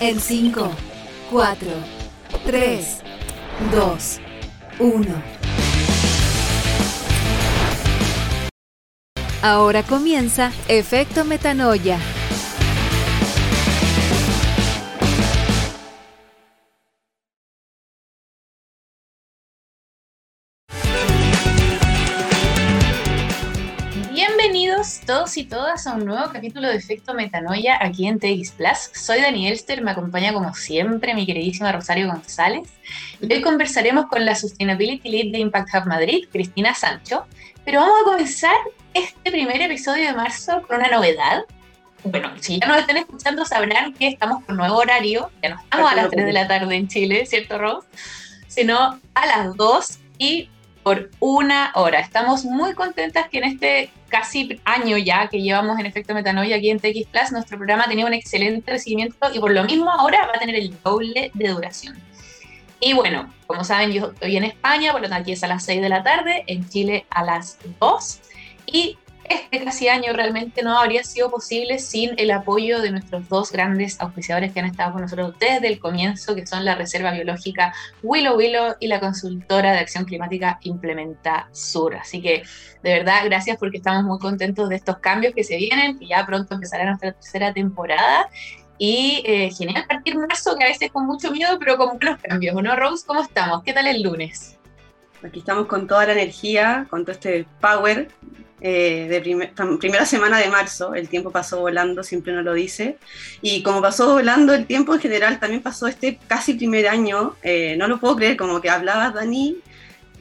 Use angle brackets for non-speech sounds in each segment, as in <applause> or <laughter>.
En 5, 4, 3, 2, 1. Ahora comienza Efecto Metanoia. Todos y todas a un nuevo capítulo de Efecto Metanoia aquí en TX Plus. Soy Dani Elster, me acompaña como siempre mi queridísima Rosario González. Y hoy conversaremos con la Sustainability Lead de Impact Hub Madrid, Cristina Sancho. Pero vamos a comenzar este primer episodio de marzo con una novedad. Bueno, si ya nos están escuchando sabrán que estamos con nuevo horario, ya no estamos a las 3 de la tarde en Chile, ¿cierto Ros? Sino a las 2 y por una hora. Estamos muy contentas que en este casi año ya que llevamos en Efecto Metanoia aquí en TX Plus, nuestro programa ha tenido un excelente recibimiento y por lo mismo ahora va a tener el doble de duración. Y bueno, como saben, yo estoy en España, por lo tanto aquí es a las 6 de la tarde, en Chile a las 2. Y este casi año realmente no habría sido posible sin el apoyo de nuestros dos grandes auspiciadores que han estado con nosotros desde el comienzo, que son la Reserva Biológica Willow Willow y la consultora de acción climática Implementa Sur. Así que de verdad, gracias porque estamos muy contentos de estos cambios que se vienen, que ya pronto empezará nuestra tercera temporada. Y eh, genial partir marzo, que a veces con mucho miedo, pero con buenos cambios, ¿no, Rose? ¿Cómo estamos? ¿Qué tal el lunes? Aquí estamos con toda la energía, con todo este power eh, de primera semana de marzo, el tiempo pasó volando, siempre nos lo dice, y como pasó volando el tiempo en general, también pasó este casi primer año, eh, no lo puedo creer, como que hablaba Dani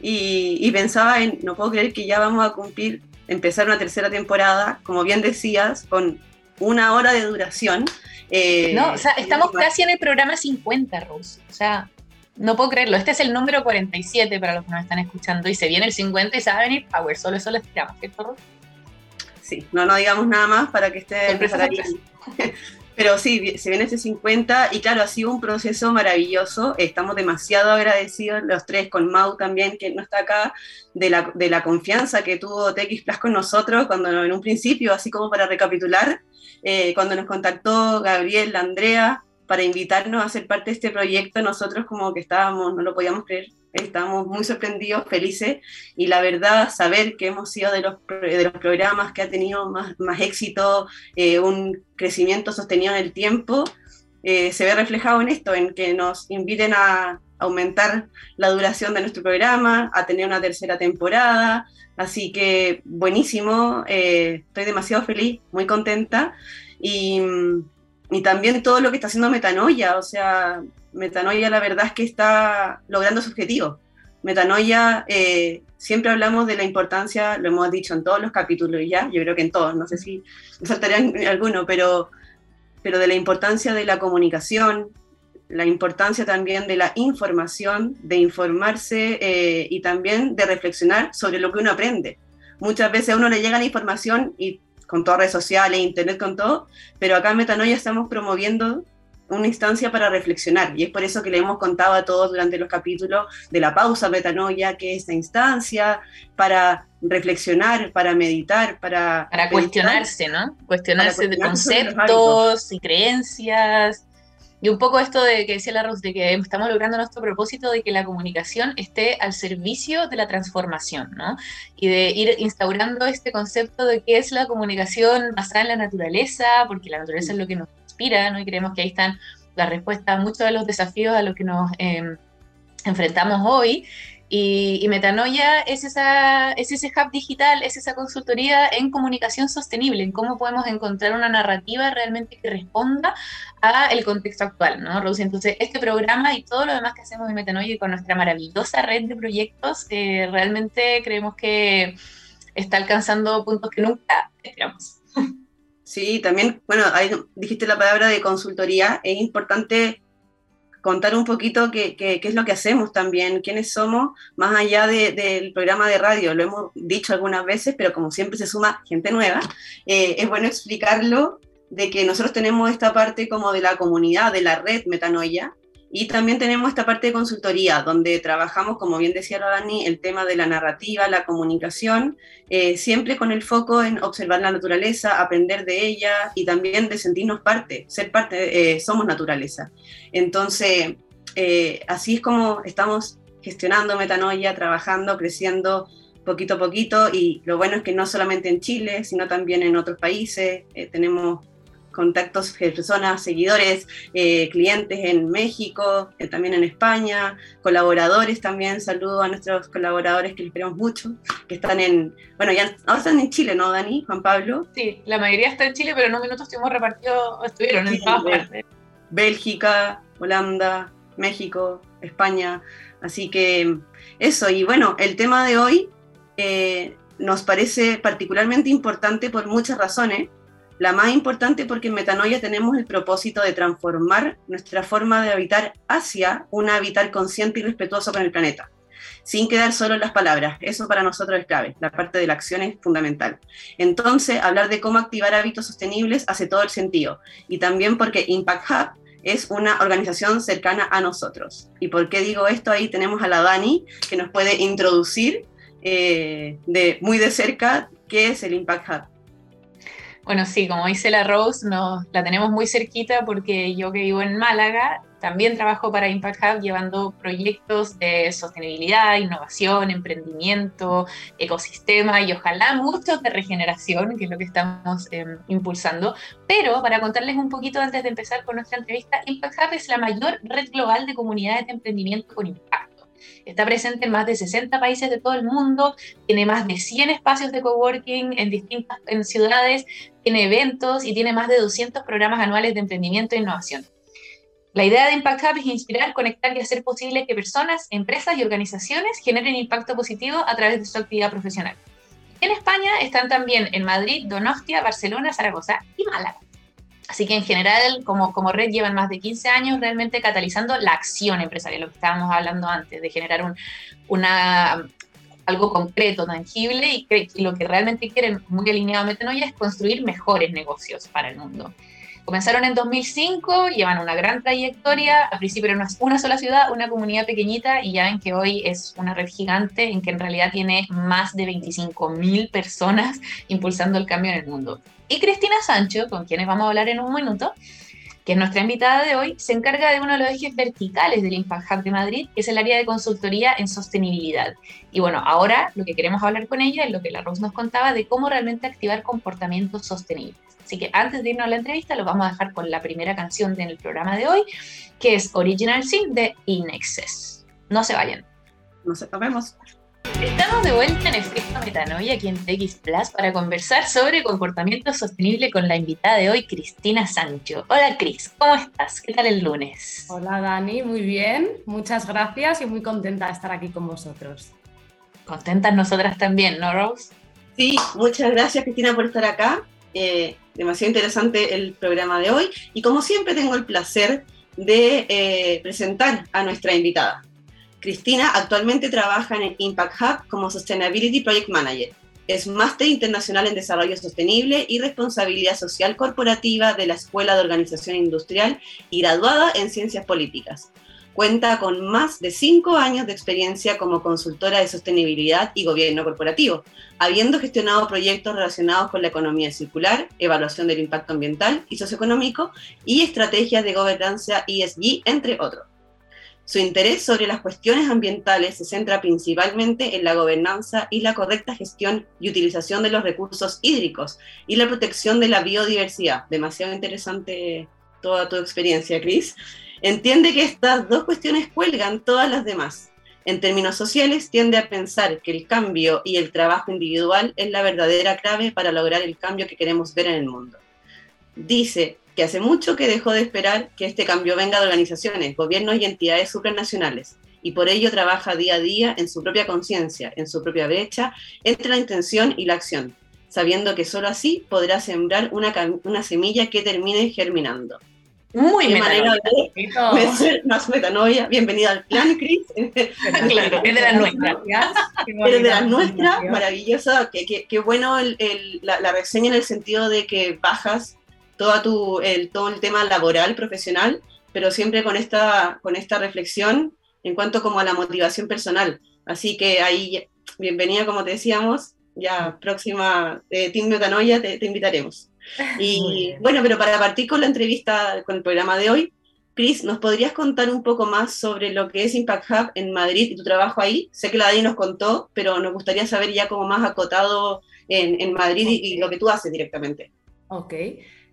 y, pensaba en, no puedo creer que ya vamos a cumplir, empezar una tercera temporada, como bien decías, con una hora de duración. Eh, no, o sea, estamos casi en el programa 50, Rose, o sea... No puedo creerlo. Este es el número 47 para los que nos están escuchando. Y se viene el 50 y se va a venir Power. Solo eso lo estiramos, ¿cierto, Sí, no, no digamos nada más para que esté. <laughs> Pero sí, se viene ese 50 y claro, ha sido un proceso maravilloso. Estamos demasiado agradecidos los tres, con Mau también, que no está acá, de la, de la confianza que tuvo TX Plus con nosotros cuando en un principio, así como para recapitular, eh, cuando nos contactó Gabriel, Andrea, para invitarnos a ser parte de este proyecto, nosotros como que estábamos, no lo podíamos creer, estábamos muy sorprendidos, felices, y la verdad, saber que hemos sido de los, de los programas que ha tenido más, más éxito, eh, un crecimiento sostenido en el tiempo, eh, se ve reflejado en esto, en que nos inviten a aumentar la duración de nuestro programa, a tener una tercera temporada, así que buenísimo, eh, estoy demasiado feliz, muy contenta, y y también todo lo que está haciendo Metanoia, o sea, Metanoia la verdad es que está logrando su objetivo. Metanoia, eh, siempre hablamos de la importancia, lo hemos dicho en todos los capítulos ya, yo creo que en todos, no sé si saltaría <laughs> alguno, pero, pero de la importancia de la comunicación, la importancia también de la información, de informarse eh, y también de reflexionar sobre lo que uno aprende. Muchas veces a uno le llega la información y con todas redes sociales, internet, con todo, pero acá en Metanoia estamos promoviendo una instancia para reflexionar y es por eso que le hemos contado a todos durante los capítulos de la pausa metanoia, que es esta instancia para reflexionar, para meditar, para... Para cuestionarse, ¿no? Cuestionarse, de conceptos y creencias, y un poco esto de que decía la Rus, de que estamos logrando nuestro propósito de que la comunicación esté al servicio de la transformación, ¿no? Y de ir instaurando este concepto de qué es la comunicación basada en la naturaleza, porque la naturaleza es lo que nos inspira, ¿no? Y creemos que ahí están las respuestas a muchos de los desafíos a los que nos em, enfrentamos hoy. Y, Metanoia es, esa, es ese hub digital, es esa consultoría en comunicación sostenible, en cómo podemos encontrar una narrativa realmente que responda a el contexto actual, ¿no, Rosy? Entonces, este programa y todo lo demás que hacemos en Metanoia y con nuestra maravillosa red de proyectos, eh, realmente creemos que está alcanzando puntos que nunca esperamos. Sí, también, bueno, ahí dijiste la palabra de consultoría, es importante contar un poquito qué, es lo que hacemos también, quiénes somos, más allá del programa de radio. Lo hemos dicho algunas veces, pero como siempre se suma gente nueva, eh, es bueno explicarlo de que nosotros tenemos esta parte como de la comunidad, de la red Metanoia, Y también tenemos esta parte de consultoría, donde trabajamos, como bien decía Dani, el tema de la narrativa, la comunicación, eh, siempre con el foco en observar la naturaleza, aprender de ella y también de sentirnos parte, ser parte, eh, somos naturaleza. Entonces, eh, así es como estamos gestionando Metanoia, trabajando, creciendo poquito a poquito y lo bueno es que no solamente en Chile, sino también en otros países. tenemos contactos, personas, seguidores, eh, clientes en México, eh, también en España, colaboradores también, saludo a nuestros colaboradores que les queremos mucho, que están en, bueno, ya ahora están en Chile, ¿no, Dani? Juan Pablo. Sí, la mayoría está en Chile, pero en un minuto estuvimos repartidos, estuvieron en todas partes. Bélgica, Holanda, México, España, así que eso, y bueno, el tema de hoy eh, nos parece particularmente importante por muchas razones, la más importante porque en Metanoia tenemos el propósito de transformar nuestra forma de habitar hacia un habitar consciente y respetuoso con el planeta, sin quedar solo en las palabras. Eso para nosotros es clave, la parte de la acción es fundamental. Entonces, hablar de cómo activar hábitos sostenibles hace todo el sentido. Y también porque Impact Hub es una organización cercana a nosotros. ¿Y por qué digo esto? Ahí tenemos a la Dani, que nos puede introducir eh, muy de cerca qué es el Impact Hub. Bueno, sí, como dice la Rose, nos, la tenemos muy cerquita porque yo que vivo en Málaga también trabajo para Impact Hub llevando proyectos de sostenibilidad, innovación, emprendimiento, ecosistema y ojalá muchos de regeneración, que es lo que estamos em, impulsando. Pero para contarles un poquito antes de empezar con nuestra entrevista, Impact Hub es la mayor red global de comunidades de emprendimiento con impacto. Está presente en más de 60 países de todo el mundo, tiene más de 100 espacios de coworking en distintas en ciudades, tiene eventos y tiene más de 200 programas anuales de emprendimiento e innovación. La idea de Impact Hub es inspirar, conectar y hacer posible que personas, empresas y organizaciones generen impacto positivo a través de su actividad profesional. En España están también en Madrid, Donostia, Barcelona, Zaragoza y Málaga. Así que en general, como, como red, llevan más de 15 años realmente catalizando la acción empresarial, lo que estábamos hablando antes, de generar un, una, algo concreto, tangible, y, lo que realmente quieren, muy alineado Metanoia, es construir mejores negocios para el mundo. Comenzaron en 2005, llevan una gran trayectoria, al principio era una, una sola ciudad, una comunidad pequeñita, y ya ven que hoy es una red gigante en que en realidad tiene más de 25.000 personas impulsando el cambio en el mundo. Y Cristina Sancho, con quienes vamos a hablar en un minuto, que es nuestra invitada de hoy, se encarga de uno de los ejes verticales del Impact Hub de Madrid, que es el área de consultoría en sostenibilidad. Y bueno, ahora lo que queremos hablar con ella es lo que la Rose nos contaba de cómo realmente activar comportamientos sostenibles. Así que antes de irnos a la entrevista, lo vamos a dejar con la primera canción del programa de hoy, que es Original Sin de Inexcess. No se vayan. Nos vemos. Estamos de vuelta en Efecto Metanoia aquí en TX Plus para conversar sobre comportamiento sostenible con la invitada de hoy, Cristina Sancho. Hola Cris, ¿cómo estás? ¿Qué tal el lunes? Hola Dani, muy bien, muchas gracias y muy contenta de estar aquí con vosotros. Contentas nosotras también, ¿no, Rose? Sí, muchas gracias Cristina por estar acá. Eh, demasiado interesante el programa de hoy y como siempre tengo el placer de eh, presentar a nuestra invitada. Cristina actualmente trabaja en Impact Hub como Sustainability Project Manager. Es máster internacional en desarrollo sostenible y responsabilidad social corporativa de la Escuela de Organización Industrial y graduada en ciencias políticas. Cuenta con más de cinco años de experiencia como consultora de sostenibilidad y gobierno corporativo, habiendo gestionado proyectos relacionados con la economía circular, evaluación del impacto ambiental y socioeconómico y estrategias de gobernanza ESG, entre otros. Su interés sobre las cuestiones ambientales se centra principalmente en la gobernanza y la correcta gestión y utilización de los recursos hídricos y la protección de la biodiversidad. Demasiado interesante toda tu experiencia, Cris. Entiende que estas dos cuestiones cuelgan todas las demás. En términos sociales, tiende a pensar que el cambio y el trabajo individual es la verdadera clave para lograr el cambio que queremos ver en el mundo. Dice que hace mucho que dejó de esperar que este cambio venga de organizaciones, gobiernos y entidades supranacionales, y por ello trabaja día a día en su propia conciencia, en su propia brecha entre la intención y la acción, sabiendo que solo así podrá sembrar una, una semilla que termine germinando. Muy manera de más <laughs> metanoia. Bienvenida al plan, Cris. <laughs> claro, es de la nuestra. Es de la nuestra, maravillosa. Qué bueno la, la reseña en el sentido de que bajas todo, tu, el, todo el tema laboral, profesional, pero siempre con esta, con esta reflexión en cuanto como a la motivación personal. Así que ahí, bienvenida, como te decíamos, ya próxima eh, Team Metanoia te, te invitaremos. Y bueno, pero para partir con la entrevista, con el programa de hoy, Cris, ¿nos podrías contar un poco más sobre lo que es Impact Hub en Madrid y tu trabajo ahí? Sé que la Dani nos contó, pero nos gustaría saber ya como más acotado en, en Madrid y, lo que tú haces directamente. Ok.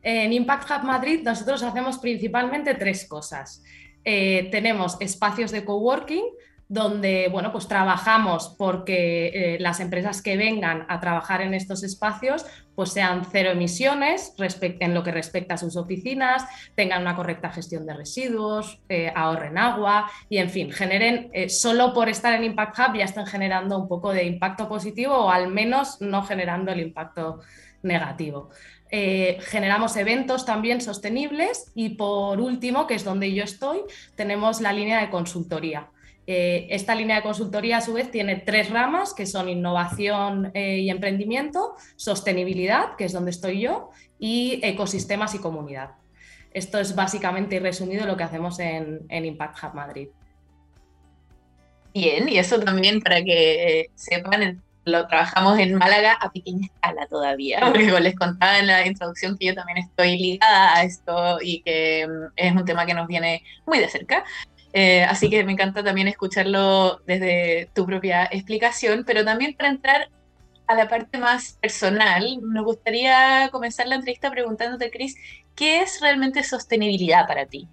En Impact Hub Madrid nosotros hacemos principalmente tres cosas. Eh, tenemos espacios de coworking, donde bueno, pues trabajamos porque eh, las empresas que vengan a trabajar en estos espacios pues sean cero emisiones en lo que respecta a sus oficinas, tengan una correcta gestión de residuos, eh, ahorren agua y en fin, generen, solo por estar en Impact Hub ya están generando un poco de impacto positivo o al menos no generando el impacto negativo. Generamos eventos también sostenibles y por último, que es donde yo estoy, tenemos la línea de consultoría. Eh, esta línea de consultoría, a su vez, tiene tres ramas, que son innovación eh, y emprendimiento, sostenibilidad, que es donde estoy yo, y ecosistemas y comunidad. Esto es básicamente y resumido lo que hacemos en, Impact Hub Madrid. Bien, y eso también para que eh, sepan, lo trabajamos en Málaga a pequeña escala todavía, <laughs> porque les contaba en la introducción que yo también estoy ligada a esto y que mm, es un tema que nos viene muy de cerca. Eh, así que me encanta también escucharlo desde tu propia explicación, pero también para entrar a la parte más personal, nos gustaría comenzar la entrevista preguntándote, Cris, ¿qué es realmente sostenibilidad para ti?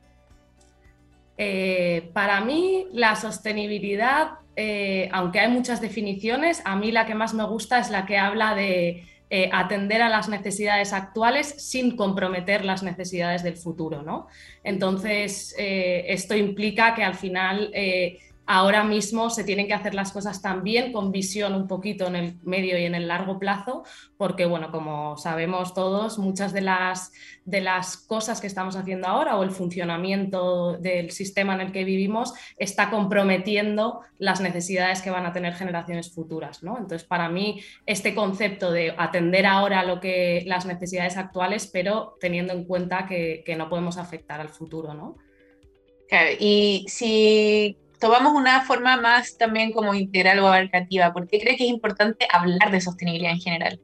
Eh, para mí, la sostenibilidad, eh, aunque hay muchas definiciones, a mí la que más me gusta es la que habla de eh, atender a las necesidades actuales sin comprometer las necesidades del futuro. ¿no? Entonces, eh, esto implica que al final ahora mismo se tienen que hacer las cosas también con visión un poquito en el medio y en el largo plazo, porque, bueno, como sabemos todos, muchas de las, de las cosas que estamos haciendo ahora o el funcionamiento del sistema en el que vivimos está comprometiendo las necesidades que van a tener generaciones futuras. ¿no? Entonces, para mí, este concepto de atender ahora lo que, las necesidades actuales, pero teniendo en cuenta que, que no podemos afectar al futuro. ¿no? y si tomamos una forma más también como integral o abarcativa. ¿Por qué crees que es importante hablar de sostenibilidad en general?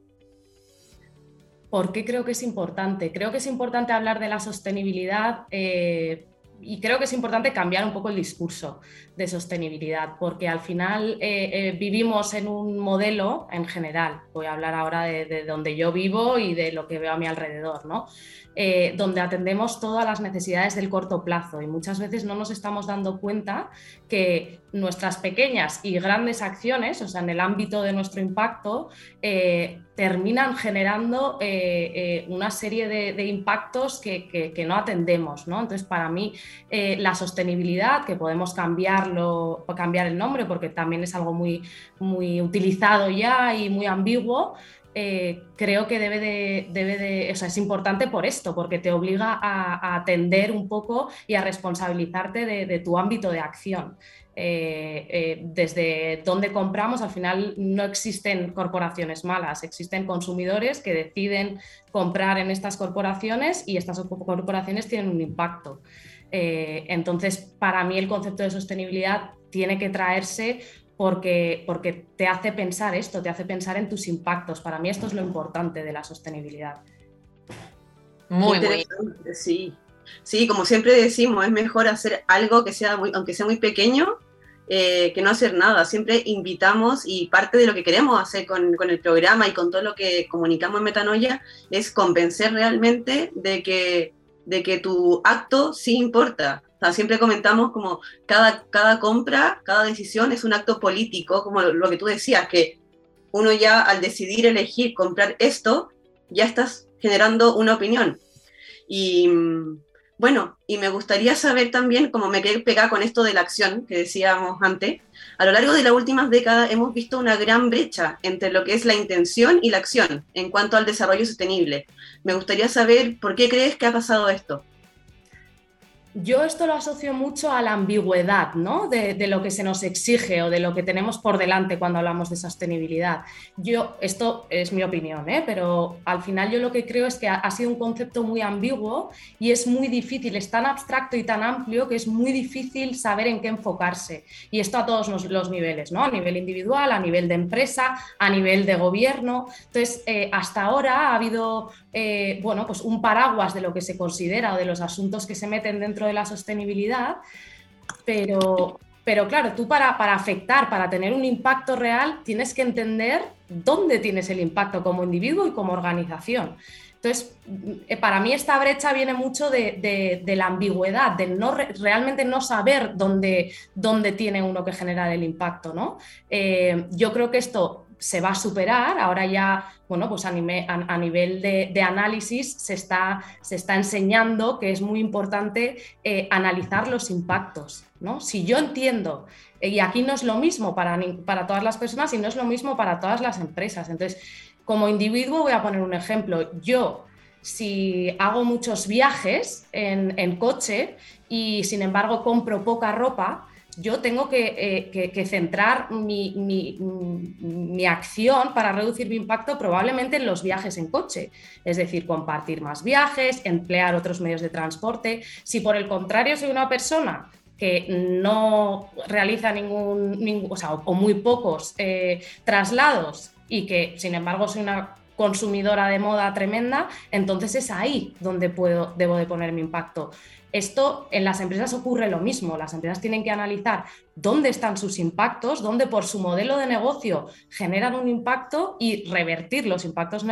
¿Por qué creo que es importante? Creo que es importante hablar de la sostenibilidad eh, y creo que es importante cambiar un poco el discurso de sostenibilidad, porque al final eh, eh, vivimos en un modelo en general, voy a hablar ahora de, de, donde yo vivo y de lo que veo a mi alrededor, ¿no? Eh, donde atendemos todas las necesidades del corto plazo y muchas veces no nos estamos dando cuenta que nuestras pequeñas y grandes acciones, o sea, en el ámbito de nuestro impacto, eh, terminan generando eh, una serie de, impactos que, no atendemos. ¿no? Entonces, para mí, la sostenibilidad, que podemos cambiarlo, cambiar el nombre porque también es algo muy, muy utilizado ya y muy ambiguo, eh, creo que debe de, debe de, o sea, es importante por esto, porque te obliga a, atender un poco y a responsabilizarte de, tu ámbito de acción. Eh, eh, desde donde compramos, al final no existen corporaciones malas, existen consumidores que deciden comprar en estas corporaciones y estas corporaciones tienen un impacto. entonces, para mí el concepto de sostenibilidad tiene que traerse porque, porque te hace pensar esto, te hace pensar en tus impactos. Para mí esto es lo importante de la sostenibilidad. Muy, muy. Sí. sí, como siempre decimos, es mejor hacer algo que sea muy, aunque sea muy pequeño, eh, que no hacer nada. Siempre invitamos y parte de lo que queremos hacer con, con, el programa y con todo lo que comunicamos en Metanoia es convencer realmente de que, de que tu acto sí importa siempre comentamos como cada, cada compra, cada decisión es un acto político, como lo que tú decías, que uno ya al decidir elegir comprar esto, ya estás generando una opinión. Y mm, bueno, y me gustaría saber también, como me quedé pegada con esto de la acción que decíamos antes, a lo largo de las últimas décadas hemos visto una gran brecha entre lo que es la intención y la acción en cuanto al desarrollo sostenible. Me gustaría saber por qué crees que ha pasado esto. Yo esto lo asocio mucho a la ambigüedad ¿no? de, lo que se nos exige o de lo que tenemos por delante cuando hablamos de sostenibilidad. Yo, esto es mi opinión, ¿eh? pero al final yo lo que creo es que ha, sido un concepto muy ambiguo y es muy difícil, es tan abstracto y tan amplio que es muy difícil saber en qué enfocarse. Y esto a todos los, niveles, ¿no? a nivel individual, a nivel de empresa, a nivel de gobierno. Entonces, eh, hasta ahora ha habido eh, bueno, pues un paraguas de lo que se considera o de los asuntos que se meten dentro de la sostenibilidad, pero, pero claro, tú para, para afectar, para tener un impacto real, tienes que entender dónde tienes el impacto como individuo y como organización. Entonces, eh, para mí esta brecha viene mucho de, la ambigüedad, de no realmente no saber dónde, dónde, tiene uno que generar el impacto. ¿no? Eh, yo creo que esto se va a superar. Ahora ya, bueno, pues a, nivel de, análisis se está, se está, enseñando que es muy importante eh, analizar los impactos. ¿no? Si yo entiendo, eh, y aquí no es lo mismo para, para todas las personas y no es lo mismo para todas las empresas. Entonces, como individuo voy a poner un ejemplo. Yo, si hago muchos viajes en coche y sin embargo compro poca ropa, yo tengo que, eh, centrar mi, acción para reducir mi impacto probablemente en los viajes en coche, es decir, compartir más viajes, emplear otros medios de transporte. Si por el contrario soy una persona que no realiza ningún, o, muy pocos eh, traslados y que sin embargo soy una consumidora de moda tremenda, entonces es ahí donde puedo, debo de poner mi impacto. Esto en las empresas ocurre lo mismo. Las empresas tienen que analizar dónde están sus impactos, dónde por su modelo de negocio generan un impacto y revertir los impactos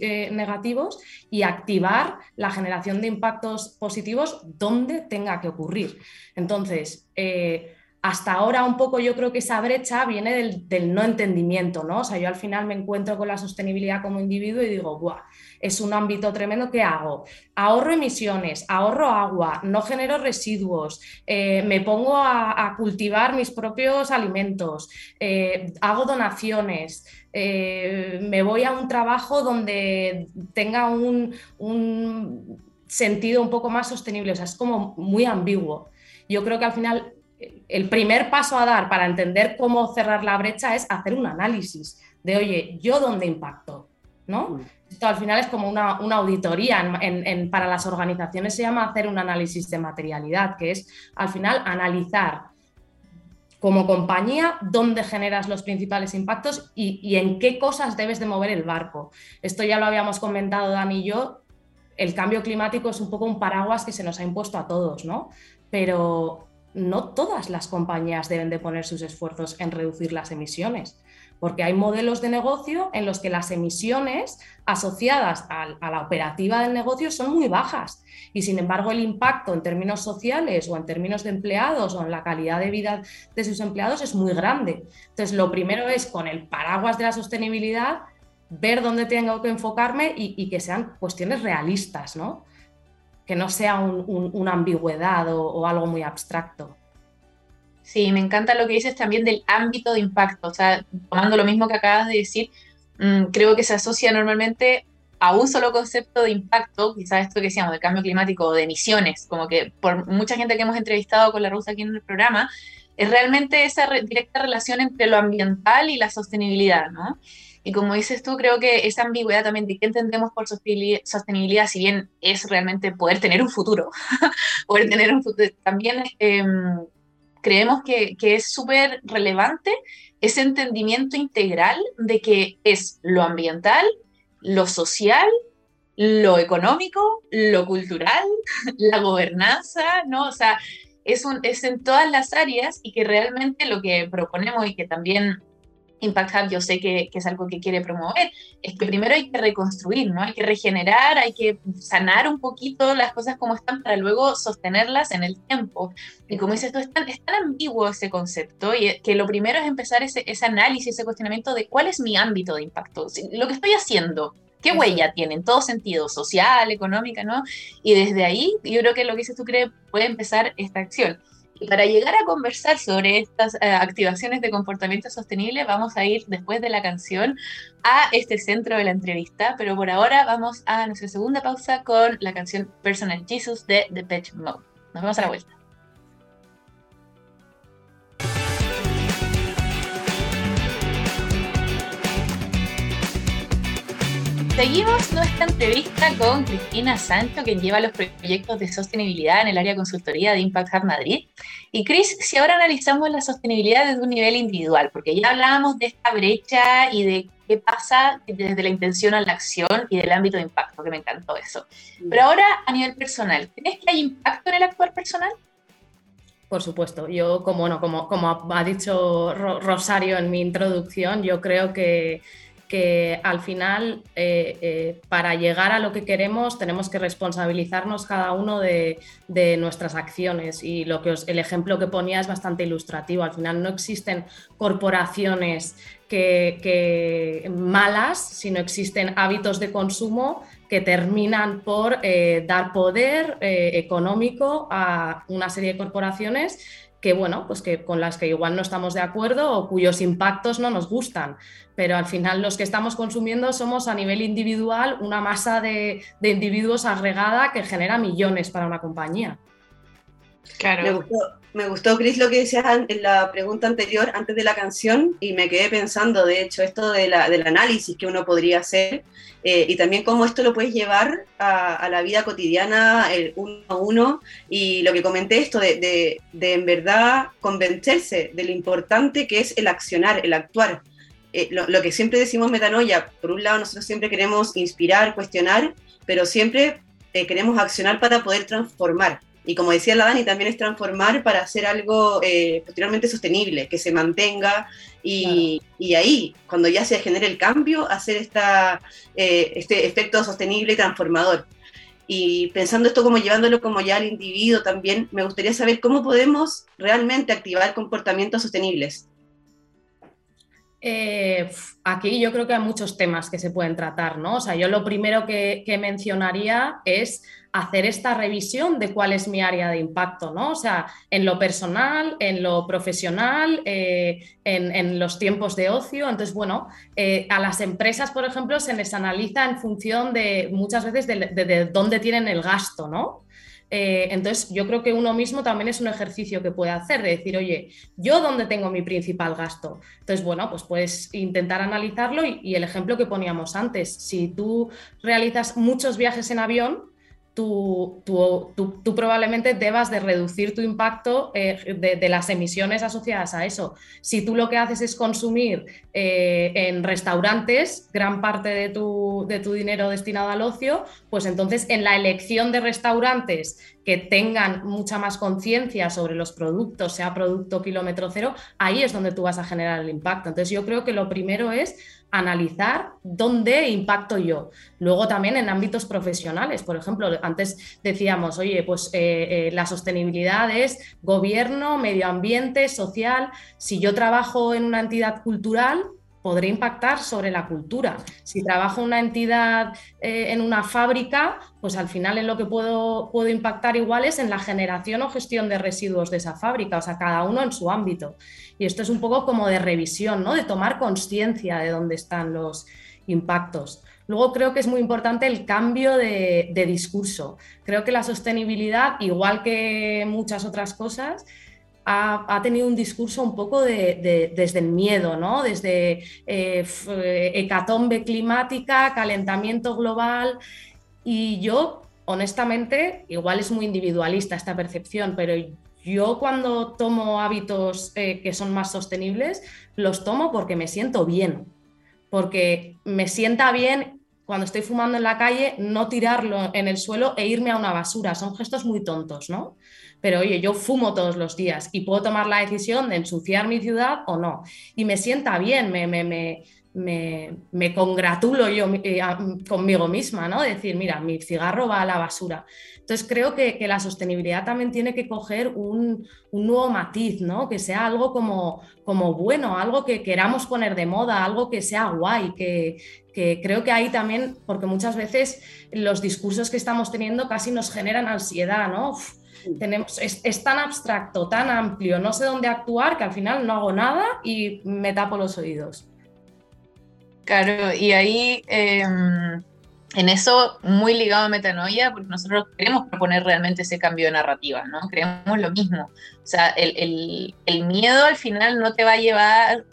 eh, negativos y activar la generación de impactos positivos donde tenga que ocurrir. Entonces, eh, hasta ahora un poco yo creo que esa brecha viene del, no entendimiento, ¿no? O sea, yo al final me encuentro con la sostenibilidad como individuo y digo, ¡buah! Es un ámbito tremendo, ¿qué hago? Ahorro emisiones, ahorro agua, no genero residuos, eh, me pongo a, cultivar mis propios alimentos, eh, hago donaciones, eh, me voy a un trabajo donde tenga un, un sentido un poco más sostenible, o sea, es como muy ambiguo. Yo creo que al final el primer paso a dar para entender cómo cerrar la brecha es hacer un análisis de, oye, ¿yo dónde impacto? ¿no? Mm. Esto al final es como una, auditoría. para las organizaciones se llama hacer un análisis de materialidad, que es al final analizar como compañía dónde generas los principales impactos y, y, en qué cosas debes de mover el barco. Esto ya lo habíamos comentado Dani y yo. El cambio climático es un poco un paraguas que se nos ha impuesto a todos, ¿no? Pero no todas las compañías deben de poner sus esfuerzos en reducir las emisiones, porque hay modelos de negocio en los que las emisiones asociadas a, la operativa del negocio son muy bajas y sin embargo el impacto en términos sociales o en términos de empleados o en la calidad de vida de sus empleados es muy grande. Entonces, lo primero es con el paraguas de la sostenibilidad ver dónde tengo que enfocarme y, que sean cuestiones realistas, ¿no? Que no sea una ambigüedad o, algo muy abstracto. Sí, me encanta lo que dices también del ámbito de impacto. O sea, tomando lo mismo que acabas de decir, mm, creo que se asocia normalmente a un solo concepto de impacto, quizás esto que decíamos, de cambio climático o de emisiones, como que por mucha gente que hemos entrevistado con la Rusa aquí en el programa, es realmente esa directa relación entre lo ambiental y la sostenibilidad, ¿no? Y como dices tú, creo que esa ambigüedad también de qué entendemos por sostenibilidad, si bien es realmente poder tener un futuro, <laughs> poder tener un futuro, también em, creemos que, que es súper relevante ese entendimiento integral de que es lo ambiental, lo social, lo económico, lo cultural, <laughs> la gobernanza, ¿no? O sea, es, un, es en todas las áreas y que realmente lo que proponemos y que también Impact Hub yo sé que, es algo que quiere promover, es que primero hay que reconstruir, ¿no? Hay que regenerar, hay que sanar un poquito las cosas como están para luego sostenerlas en el tiempo. Y como dices tú, es tan, es tan ambiguo ese concepto y que lo primero es empezar ese, ese análisis, ese cuestionamiento de cuál es mi ámbito de impacto, lo que estoy haciendo, ¿Qué huella tiene en todo sentido, social, económica, ¿no? Y desde ahí, yo creo que lo que dices tú crees puede empezar esta acción. Y para llegar a conversar sobre estas eh, activaciones de comportamiento sostenible, vamos a ir después de la canción a este centro de la entrevista, pero por ahora vamos a nuestra segunda pausa con la canción Personal Jesus de The Pitch Mode. Nos vemos a la vuelta. Seguimos nuestra entrevista con Cristina Sancho, quien lleva los proyectos de sostenibilidad en el área de consultoría de Impact Hub Madrid. Y Cris, si ahora analizamos la sostenibilidad desde un nivel individual, porque ya hablábamos de esta brecha y de qué pasa desde la intención a la acción y del ámbito de impacto, que me encantó eso. Pero ahora a nivel personal, ¿crees que hay impacto en el actuar personal? Por supuesto, yo como, no, como, como ha dicho Rosario en mi introducción, yo creo que que al final eh, eh, para llegar a lo que queremos tenemos que responsabilizarnos cada uno de, nuestras acciones y lo que el ejemplo que ponía es bastante ilustrativo. Al final no existen corporaciones que, malas, sino existen hábitos de consumo que terminan por eh, dar poder económico a una serie de corporaciones que bueno, pues que con las que igual no estamos de acuerdo o cuyos impactos no nos gustan, pero al final los que estamos consumiendo somos a nivel individual una masa de, individuos agregada que genera millones para una compañía. Claro. Me gustó, me gustó, Chris, lo que decías en la pregunta anterior, antes de la canción, y me quedé pensando, de hecho, esto del análisis que uno podría hacer eh, y también cómo esto lo puedes llevar a, la vida cotidiana, el uno a uno, y lo que comenté esto de, de, en verdad convencerse de lo importante que es el accionar, el actuar. Eh, lo, que siempre decimos metanoia, por un lado nosotros siempre queremos inspirar, cuestionar, pero siempre eh, queremos accionar para poder transformar. Y como decía la Dani, también es transformar para hacer algo eh, posteriormente sostenible, que se mantenga y, y, ahí, cuando ya se genere el cambio, hacer esta, eh, este efecto sostenible y transformador. Y pensando esto como llevándolo como ya al individuo también, me gustaría saber cómo podemos realmente activar comportamientos sostenibles. Eh, aquí yo creo que hay muchos temas que se pueden tratar, ¿no? O sea, yo lo primero que, mencionaría es hacer esta revisión de cuál es mi área de impacto, ¿no? O sea, en lo personal, en lo profesional, eh, en, los tiempos de ocio. Entonces, bueno, eh, a las empresas, por ejemplo, se les analiza en función de muchas veces de dónde tienen el gasto, ¿no? Eh, entonces, yo creo que uno mismo también es un ejercicio que puede hacer, de decir, oye, ¿yo dónde tengo mi principal gasto? Entonces, bueno, pues puedes intentar analizarlo y el ejemplo que poníamos antes, si tú realizas muchos viajes en avión, tú, probablemente debas de reducir tu impacto eh, de, las emisiones asociadas a eso. Si tú lo que haces es consumir eh, en restaurantes gran parte de tu, de tu dinero destinado al ocio, pues entonces en la elección de restaurantes que tengan mucha más conciencia sobre los productos, sea producto kilómetro cero, ahí es donde tú vas a generar el impacto. Entonces yo creo que lo primero es analizar dónde impacto yo. Luego también en ámbitos profesionales, por ejemplo, antes decíamos, oye, pues eh, eh, la sostenibilidad es gobierno, medio ambiente, social. Si yo trabajo en una entidad cultural, podré impactar sobre la cultura. Si trabajo una entidad, eh, en una fábrica, pues al final en lo que puedo, puedo impactar igual es en la generación o gestión de residuos de esa fábrica, o sea, cada uno en su ámbito. Y esto es un poco como de revisión, ¿no? De tomar conciencia de dónde están los impactos. Luego creo que es muy importante el cambio de, discurso. Creo que la sostenibilidad, igual que muchas otras cosas, ha, tenido un discurso un poco de, desde el miedo, ¿no? Desde eh, hecatombe climática, calentamiento global. Y yo, honestamente, igual es muy individualista esta percepción, pero yo cuando tomo hábitos eh, que son más sostenibles, los tomo porque me siento bien, porque me sienta bien cuando estoy fumando en la calle no tirarlo en el suelo e irme a una basura. Son gestos muy tontos, ¿no? Pero oye, yo fumo todos los días y puedo tomar la decisión de ensuciar mi ciudad o no. Y me sienta bien, me, me, me me, congratulo yo eh, conmigo misma, ¿no? Decir, mira, mi cigarro va a la basura. Entonces creo que, la sostenibilidad también tiene que coger un, nuevo matiz, ¿no? Que sea algo como, como, bueno, algo que queramos poner de moda, algo que sea guay, que, creo que ahí también, porque muchas veces los discursos que estamos teniendo casi nos generan ansiedad, ¿no? Tenemos, es, es, tan abstracto, tan amplio, no sé dónde actuar que al final no hago nada y me tapo los oídos. Claro, y ahí em, en eso muy ligado a metanoia, porque nosotros queremos proponer realmente ese cambio de narrativa, ¿no? Creemos lo mismo. O sea, el, el, miedo al final no te va a llevar,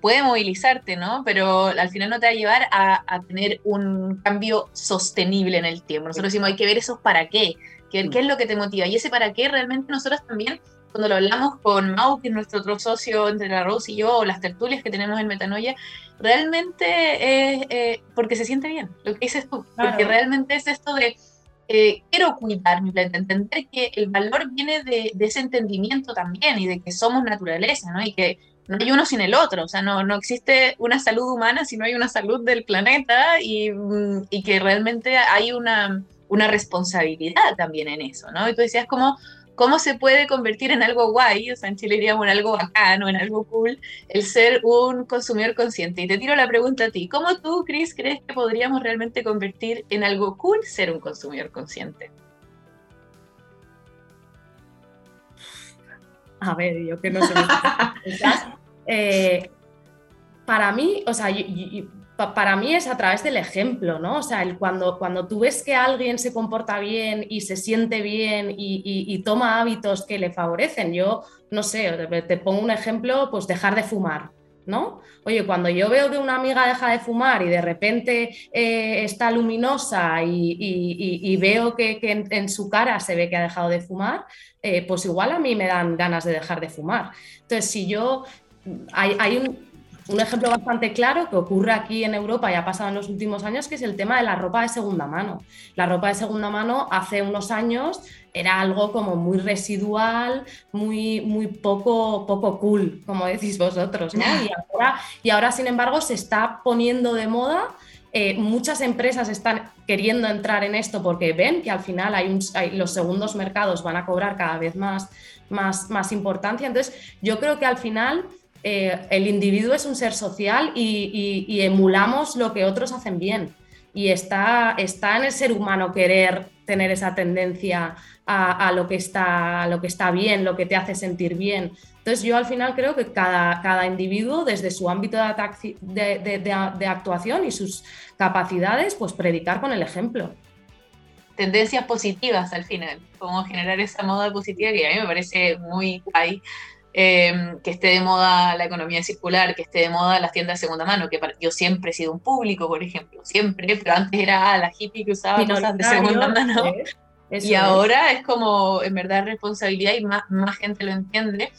puede movilizarte, ¿no? Pero al final no te va a llevar a, a tener un cambio sostenible en el tiempo. Nosotros decimos, hay que ver esos para qué, qué, qué es lo que te motiva. Y ese para qué realmente nosotros también cuando lo hablamos con Mau, que es nuestro otro socio entre la Rose y yo, o las tertulias que tenemos en Metanoia, realmente es eh, porque se siente bien, lo que dices tú, porque realmente es esto de eh, quiero cuidar mi planeta, entender que el valor viene de, ese entendimiento también y de que somos naturaleza, ¿no? Y que no hay uno sin el otro, o sea, no, no existe una salud humana si no hay una salud del planeta y, mm, y que realmente hay una, una responsabilidad también en eso, ¿no? Y tú decías como cómo se puede convertir en algo guay, o sea, en Chile diríamos en algo bacano, en algo cool, el ser un consumidor consciente. Y te tiro la pregunta a ti, ¿cómo tú, Chris, crees que podríamos realmente convertir en algo cool ser un consumidor consciente? A ver, yo que no sé. <laughs> eh, para mí, o sea, para mí es a través del ejemplo, ¿no? O sea, cuando, cuando tú ves que alguien se comporta bien y se siente bien y, toma hábitos que le favorecen, yo no sé, te pongo un ejemplo, pues dejar de fumar, ¿no? Oye, cuando yo veo que una amiga deja de fumar y de repente eh, está luminosa y, veo que, en, su cara se ve que ha dejado de fumar, eh, pues igual a mí me dan ganas de dejar de fumar. Entonces, si yo, hay, hay un, un ejemplo bastante claro que ocurre aquí en Europa y ha pasado en los últimos años, que es el tema de la ropa de segunda mano. La ropa de segunda mano hace unos años era algo como muy residual, muy, muy poco, poco cool, como decís vosotros. <laughs> Y, ahora, y ahora, sin embargo, se está poniendo de moda. Eh, muchas empresas están queriendo entrar en esto porque ven que al final hay, los segundos mercados van a cobrar cada vez más, más, más importancia. Entonces, yo creo que al final eh, el individuo es un ser social y, emulamos lo que otros hacen bien. Y está, está en el ser humano querer tener esa tendencia a, lo que está, lo que está bien, lo que te hace sentir bien. Entonces yo al final creo que cada, cada individuo, desde su ámbito de, de, actuación y sus capacidades, pues predicar con el ejemplo tendencias positivas al final, como generar esa moda positiva que a mí me parece muy guay. Em, que esté de moda la economía circular, que esté de moda las tiendas de segunda mano, que yo siempre he sido un público, por ejemplo, siempre, pero antes era la hippie que usaba cosas de segunda mano. y ahora es como, en verdad, responsabilidad y más, más gente lo entiende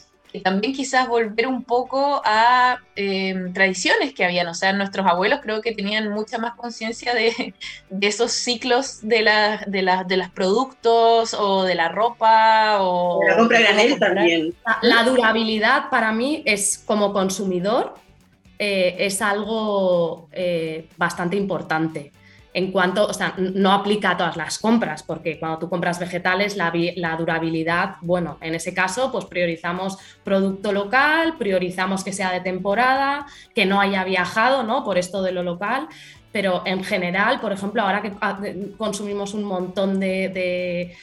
también quizás volver un poco a em, tradiciones que habían, o sea, nuestros abuelos creo que tenían mucha más conciencia de, esos ciclos de, la, de, de los productos o de la ropa o... la compra granel también. La, durabilidad para mí es como consumidor, eh, es algo eh, bastante importante en cuanto, o sea, no aplica a todas las compras, porque cuando tú compras vegetales, la, durabilidad, bueno, en ese caso, pues priorizamos producto local, priorizamos que sea de temporada, que no haya viajado, ¿no? Por esto de lo local, pero en general, por ejemplo, ahora que ah, consumimos un montón de,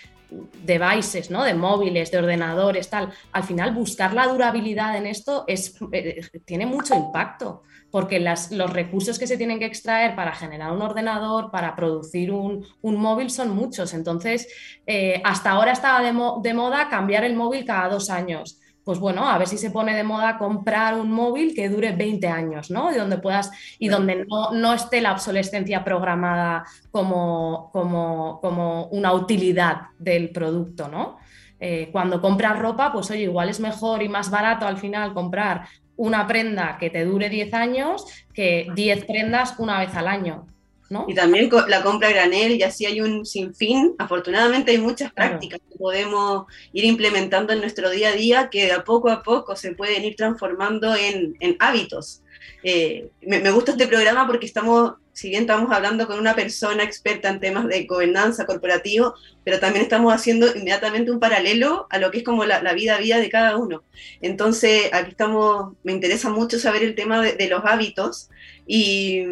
devices, ¿no? de móviles, de ordenadores, tal, al final buscar la durabilidad en esto es, eh, tiene mucho impacto porque los recursos que se tienen que extraer para generar un ordenador, para producir un, móvil, son muchos. Entonces, eh, hasta ahora estaba de, moda cambiar el móvil cada dos años pues bueno, a ver si se pone de moda comprar un móvil que dure 20 años, ¿no? Y donde puedas, y donde no, esté la obsolescencia programada como, como, como una utilidad del producto, ¿no? Eh, cuando compras ropa, pues oye, igual es mejor y más barato al final comprar una prenda que te dure 10 años que 10 prendas una vez al año. ¿no? Y también la compra granel, y así hay un sinfín. Afortunadamente hay muchas prácticas que podemos ir implementando en nuestro día a día que a poco a poco se pueden ir transformando en, en hábitos. Eh, me, gusta este programa porque estamos, si bien estamos hablando con una persona experta en temas de gobernanza corporativo, pero también estamos haciendo inmediatamente un paralelo a lo que es como la, vida a vida de cada uno. Entonces, aquí estamos, me interesa mucho saber el tema de, los hábitos y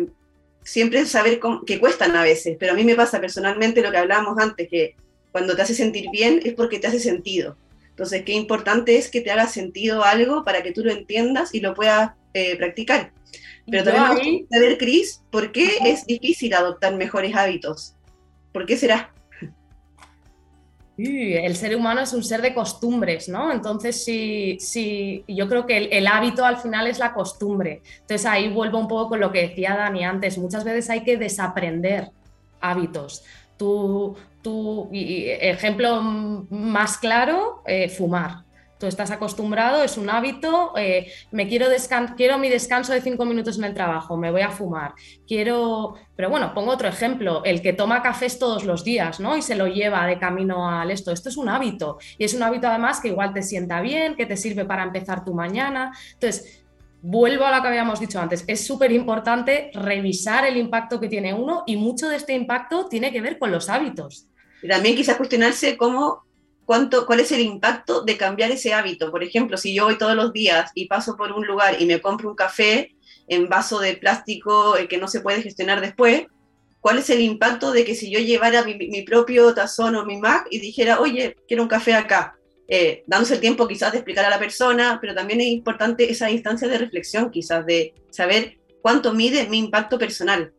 siempre saber que cuestan a veces, pero a mí me pasa personalmente lo que hablábamos antes, que cuando te hace sentir bien es porque te hace sentido. Entonces, qué importante es que te haga sentido algo para que tú lo entiendas y lo puedas eh, practicar. Pero también me gustaría saber, Cris, ¿por qué es difícil adoptar mejores hábitos? ¿Por qué será? el ser humano es un ser de costumbres, ¿no? Entonces, sí, sí yo creo que el, hábito al final es la costumbre. Entonces, ahí vuelvo un poco con lo que decía Dani antes. Muchas veces hay que desaprender hábitos. Tu, tu ejemplo más claro, eh, fumar tú estás acostumbrado, es un hábito, eh, me quiero, quiero mi descanso de cinco minutos en el trabajo, me voy a fumar, quiero, pero bueno, pongo otro ejemplo, el que toma cafés todos los días, ¿no? Y se lo lleva de camino al esto, esto es un hábito, y es un hábito además que igual te sienta bien, que te sirve para empezar tu mañana, entonces... Vuelvo a lo que habíamos dicho antes, es súper importante revisar el impacto que tiene uno y mucho de este impacto tiene que ver con los hábitos. Y también quizás cuestionarse cómo cuánto, cuál es el impacto de cambiar ese hábito. Por ejemplo, si yo voy todos los días y paso por un lugar y me compro un café en vaso de plástico eh, que no se puede gestionar después, ¿cuál es el impacto de que si yo llevara mi, propio tazón o mi Mac y dijera, oye, quiero un café acá? Eh, dándose el tiempo quizás de explicar a la persona, pero también es importante esa instancia de reflexión quizás, de saber cuánto mide mi impacto personal.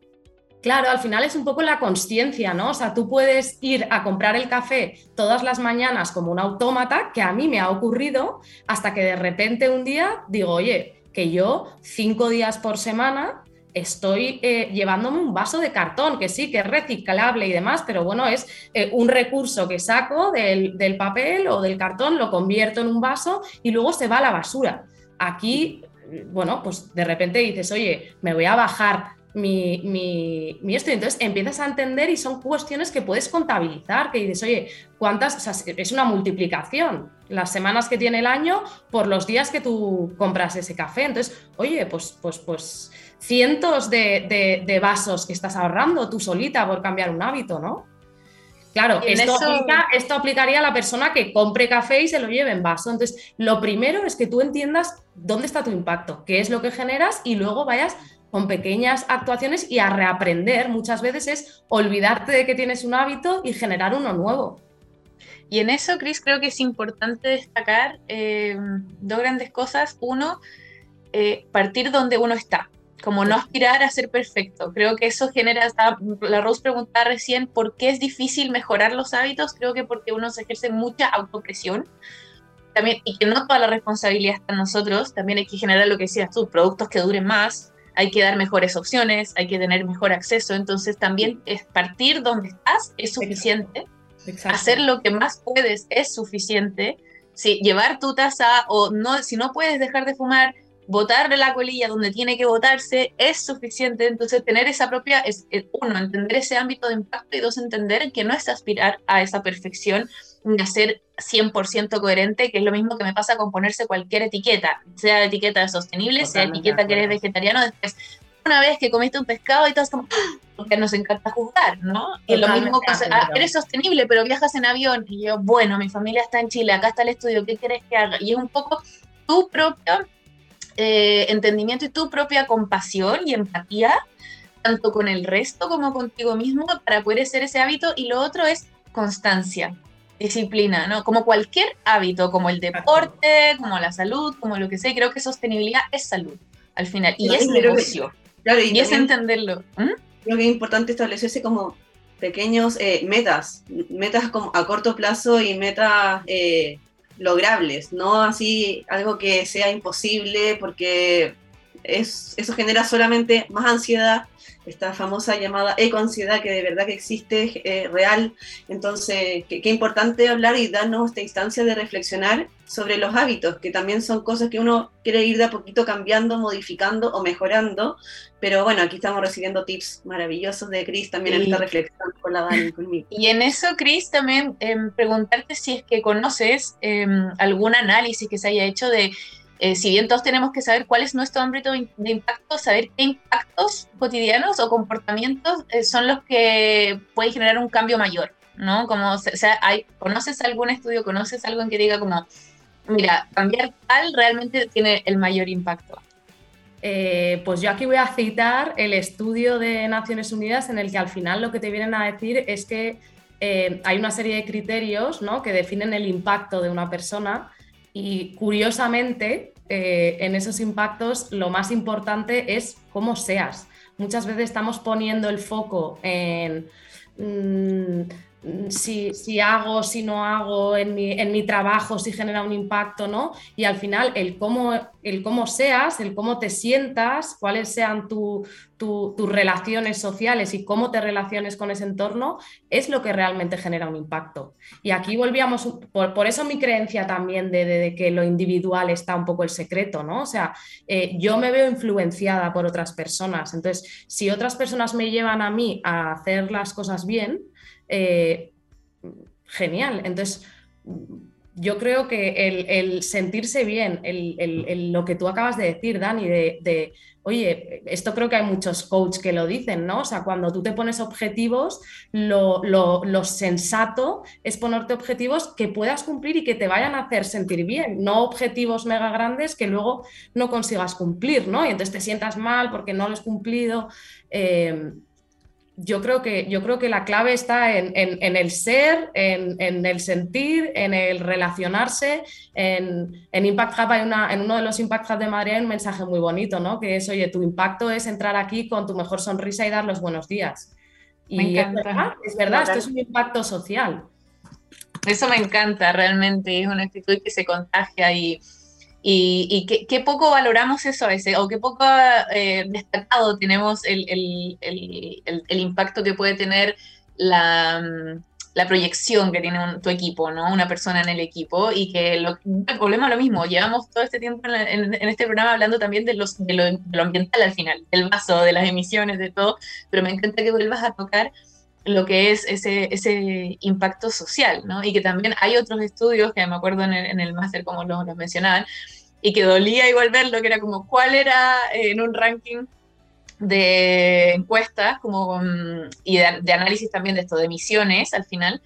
Claro, al final es un poco la conciencia, ¿no? O sea, tú puedes ir a comprar el café todas las mañanas como un autómata, que a mí me ha ocurrido, hasta que de repente un día digo, oye, que yo cinco días por semana estoy eh, llevándome un vaso de cartón, que sí, que es reciclable y demás, pero bueno, es eh, un recurso que saco del, del papel o del cartón, lo convierto en un vaso y luego se va a la basura. Aquí bueno, pues de repente dices, oye, me voy a bajar mi, mi, esto. entonces empiezas a entender y son cuestiones que puedes contabilizar, que dices, oye, ¿cuántas? O sea, es una multiplicación. Las semanas que tiene el año por los días que tú compras ese café. Entonces, oye, pues, pues, pues cientos de, de, vasos que estás ahorrando tú solita por cambiar un hábito, ¿no? Claro, esto, esto, aplicaría a la persona que compre café y se lo lleve en vaso. Entonces, lo primero es que tú entiendas dónde está tu impacto, qué es lo que generas y luego vayas con pequeñas actuaciones y a reaprender muchas veces es olvidarte de que tienes un hábito y generar uno nuevo. Y en eso, Cris, creo que es importante destacar eh, dos grandes cosas. Uno, eh, partir donde uno está, como no aspirar a ser perfecto. Creo que eso genera, la Rose preguntaba recién, ¿por qué es difícil mejorar los hábitos? Creo que porque uno se ejerce mucha autopresión. También, y que no toda la responsabilidad está en nosotros, también hay que generar lo que decías tú, productos que duren más, hay que dar mejores opciones, hay que tener mejor acceso, entonces también es partir donde estás es suficiente, hacer lo que más puedes es suficiente, si llevar tu taza o no, si no puedes dejar de fumar, botar la colilla donde tiene que votarse es suficiente. Entonces, tener esa propia, es, uno, entender ese ámbito de impacto y dos, entender que no es aspirar a esa perfección a ser 100% coherente, que es lo mismo que me pasa con ponerse cualquier etiqueta, sea etiqueta sostenible, sea etiqueta que eres vegetariano, después una vez que comiste un pescado y todo es como, ¡ah! porque nos encanta juzgar, ¿no? Y lo mismo, ah, eres sostenible, pero viajas en avión. Y yo, bueno, mi familia está en Chile, acá está el estudio, ¿qué quieres que haga? Y es un poco tu propio eh, entendimiento y tu propia compasión y empatía, tanto con el resto como contigo mismo, para poder hacer ese hábito. Y lo otro es constancia, disciplina, ¿no? Como cualquier hábito, como el deporte, como la salud, como lo que sea. Creo que sostenibilidad es salud, al final. Y es negocio. y, es entenderlo. Creo que es importante establecerse como pequeños eh, metas, metas como a corto plazo y metas eh, logrables, no así algo que sea imposible porque es, eso genera solamente más ansiedad, esta famosa llamada eco-ansiedad que de verdad que existe, eh, real. Entonces, qué, importante hablar y darnos esta instancia de reflexionar sobre los hábitos, que también son cosas que uno quiere ir de a poquito cambiando, modificando o mejorando. Pero bueno, aquí estamos recibiendo tips maravillosos de Cris también en esta reflexión con la Dani conmigo. Y en eso, Cris, también em, preguntarte si es que conoces em, algún análisis que se haya hecho de eh, si bien todos tenemos que saber cuál es nuestro ámbito de impacto, saber qué impactos cotidianos o comportamientos eh, son los que pueden generar un cambio mayor, ¿no? Como, o sea, hay, ¿conoces algún estudio, conoces algo en que diga como, mira, cambiar tal realmente tiene el mayor impacto? Eh, pues yo aquí voy a citar el estudio de Naciones Unidas en el que al final lo que te vienen a decir es que hay una serie de criterios ¿no? que definen el impacto de una persona Y curiosamente, eh, en esos impactos lo más importante es cómo seas. Muchas veces estamos poniendo el foco en... Mm, si, si, hago, si no hago en mi, en mi, trabajo, si genera un impacto, ¿no? Y al final el cómo, el cómo seas, el cómo te sientas, cuáles sean tus relaciones sociales y cómo te relaciones con ese entorno, es lo que realmente genera un impacto. Y aquí volvíamos, por, por eso mi creencia también de, de, que lo individual está un poco el secreto, ¿no? O sea, eh, yo me veo influenciada por otras personas. Entonces, si otras personas me llevan a mí a hacer las cosas bien, eh, genial. Entonces, yo creo que el, sentirse bien, lo que tú acabas de decir, Dani, de, oye, esto creo que hay muchos coaches que lo dicen, ¿no? O sea, cuando tú te pones objetivos, lo, sensato es ponerte objetivos que puedas cumplir y que te vayan a hacer sentir bien, no objetivos mega grandes que luego no consigas cumplir, ¿no? Y entonces te sientas mal porque no lo has cumplido. Eh, yo creo que, yo creo que la clave está en, el ser, en, el sentir, en el relacionarse. En, Impact Hub hay una, en uno de los Impact Hub de Madrid hay un mensaje muy bonito, ¿no? Que es, oye, tu impacto es entrar aquí con tu mejor sonrisa y dar los buenos días. Y es verdad, es verdad, esto es un impacto social. Eso me encanta realmente, es una actitud que se contagia y y, qué, poco valoramos eso a veces, o qué poco eh, destacado tenemos el, impacto que puede tener la, mm, proyección que tiene tu equipo, ¿no? Una persona en el equipo, y que lo, volvemos a lo mismo, llevamos todo este tiempo en, este programa hablando también de, los, de, lo, ambiental al final, del vaso, de las emisiones, de todo, pero me encanta que vuelvas a tocar lo que es ese, ese impacto social, ¿no? Y que también hay otros estudios, que me acuerdo en el, máster como los, mencionaban, y que dolía igual verlo, que era como cuál era eh, en un ranking de encuestas como, y de, de, análisis también de esto, de emisiones al final,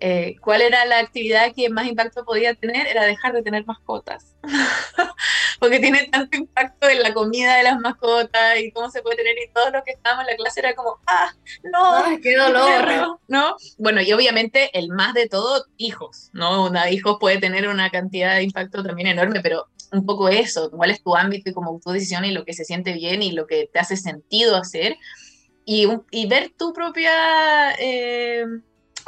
eh, cuál era la actividad que más impacto podía tener, era dejar de tener mascotas. <laughs> Porque tiene tanto impacto en la comida de las mascotas y cómo se puede tener, y todo lo que estábamos en la clase era como, ah, no, qué dolor. ¿no? Bueno, y obviamente el más de todo, hijos, ¿no? Una, hijos puede tener una cantidad de impacto también enorme, pero un poco eso, cuál es tu ámbito y como tu decisión y lo que se siente bien y lo que te hace sentido hacer. Y, y ver tu propia... Eh,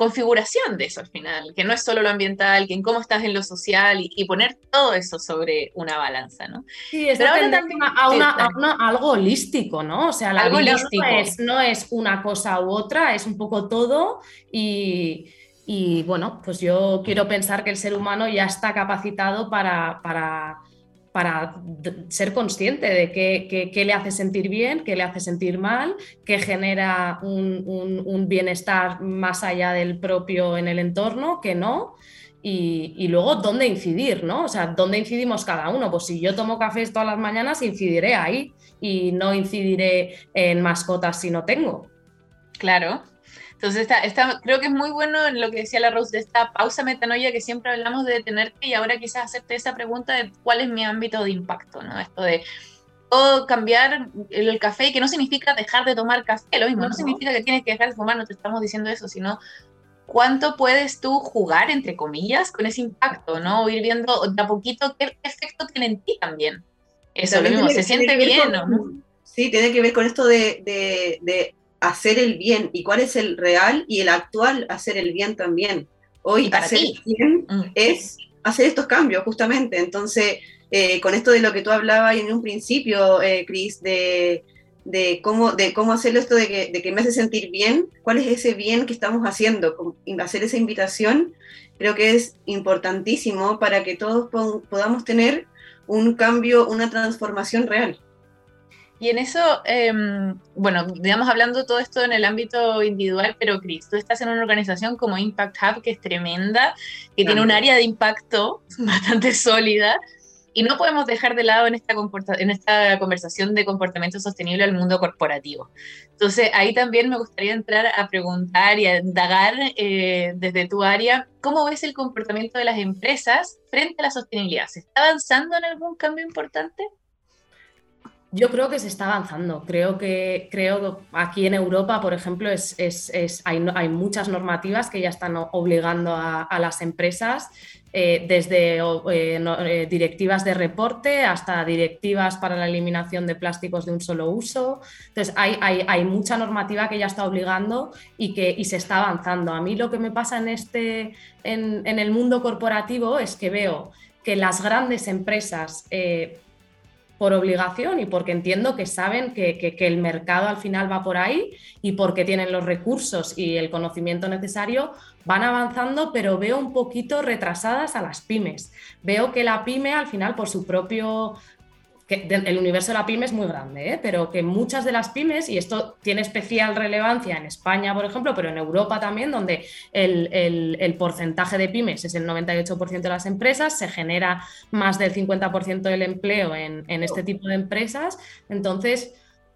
configuración de eso al final, que no es solo lo ambiental, que en cómo estás en lo social y, poner todo eso sobre una balanza, ¿no? Sí, es Pero ahora también a, algo holístico, ¿no? O sea, la algo vida holístico. No, es, una cosa u otra, es un poco todo y, y, bueno, pues yo quiero pensar que el ser humano ya está capacitado para, para para ser consciente de qué, le hace sentir bien, qué le hace sentir mal, qué genera un, bienestar más allá del propio en el entorno, qué no. Y, luego dónde incidir, ¿no? O sea, dónde incidimos cada uno. Pues si yo tomo cafés todas las mañanas, incidiré ahí y no incidiré en mascotas si no tengo. Claro, entonces, está, creo que es muy bueno en lo que decía la Rose de esta pausa metanoia que siempre hablamos de detenerte y ahora quizás hacerte esa pregunta de cuál es mi ámbito de impacto, ¿no? Esto de o cambiar el, café, que no significa dejar de tomar café, lo mismo, no, significa que tienes que dejar de fumar, no te estamos diciendo eso, sino cuánto puedes tú jugar, entre comillas, con ese impacto, ¿no? O ir viendo de a poquito qué efecto tiene en ti también. Eso, lo mismo, se siente bien, ¿no? Sí, tiene que ver con esto de, de hacer el bien y cuál es el real y el actual hacer el bien también. Hoy hacer el bien mm. es hacer estos cambios justamente. Entonces, eh, con esto de lo que tú hablabas en un principio, eh, Cris, de, cómo, de cómo hacerlo esto de que, de que, me hace sentir bien, cuál es ese bien que estamos haciendo, hacer esa invitación, creo que es importantísimo para que todos podamos tener un cambio, una transformación real. Y en eso, em, bueno, digamos hablando todo esto en el ámbito individual, pero Cris, tú estás en una organización como Impact Hub que es tremenda, que tiene un área de impacto <laughs> bastante sólida, y no podemos dejar de lado en esta, en esta conversación de comportamiento sostenible al mundo corporativo. Entonces, ahí también me gustaría entrar a preguntar y a indagar eh, desde tu área, ¿cómo ves el comportamiento de las empresas frente a la sostenibilidad? ¿Se está avanzando en algún cambio importante? Yo creo que se está avanzando. Creo que creo aquí en Europa, por ejemplo, es, hay, muchas normativas que ya están obligando a, las empresas eh, desde eh, eh, directivas de reporte hasta directivas para la eliminación de plásticos de un solo uso. Entonces, hay, mucha normativa que ya está obligando y que y se está avanzando. A mí lo que me pasa en, este, en el mundo corporativo es que veo que las grandes empresas por obligación y porque entiendo que saben que, el mercado al final va por ahí y porque tienen los recursos y el conocimiento necesario, van avanzando, pero veo un poquito retrasadas a las pymes. Veo que la pyme al final por su propio el universo de la pyme es muy grande, ¿eh? pero que muchas de las pymes, y esto tiene especial relevancia en España, por ejemplo, pero en Europa también, donde el, porcentaje de pymes es el 98% de las empresas, se genera más del 50% del empleo en, este tipo de empresas. Entonces,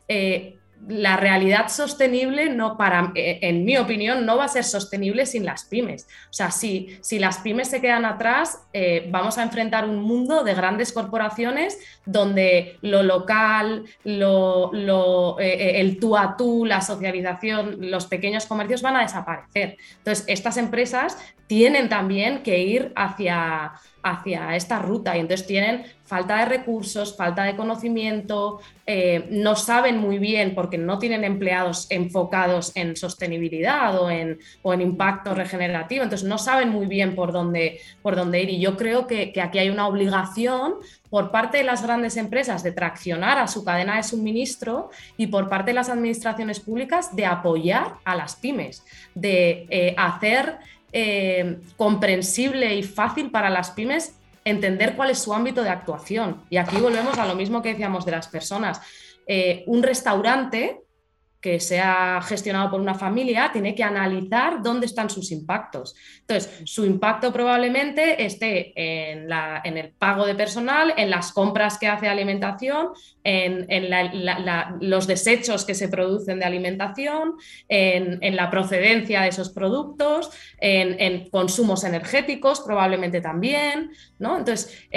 eh, la realidad sostenible, no para, eh, en mi opinión, no va a ser sostenible sin las pymes. O sea, si, si las pymes se quedan atrás, eh, vamos a enfrentar un mundo de grandes corporaciones donde lo local, lo, eh, el tú a tú, la socialización, los pequeños comercios van a desaparecer. Entonces, estas empresas tienen también que ir hacia, hacia esta ruta. Y entonces tienen falta de recursos, falta de conocimiento, eh, no saben muy bien porque no tienen empleados enfocados en sostenibilidad o en, o en impacto regenerativo, entonces no saben muy bien por dónde, por dónde ir. Y yo creo que, que aquí hay una obligación por parte de las grandes empresas de traccionar a su cadena de suministro y por parte de las administraciones públicas de apoyar a las pymes, de eh, hacer eh, comprensible y fácil para las pymes entender cuál es su ámbito de actuación. Y aquí volvemos a lo mismo que decíamos de las personas. Eh, un restaurante que sea gestionado por una familia tiene que analizar dónde están sus impactos. Entonces, su impacto probablemente esté en, el pago de personal, en las compras que hace alimentación, en, los desechos que se producen de alimentación, en, la procedencia de esos productos, en, consumos energéticos probablemente también. ¿no? Entonces,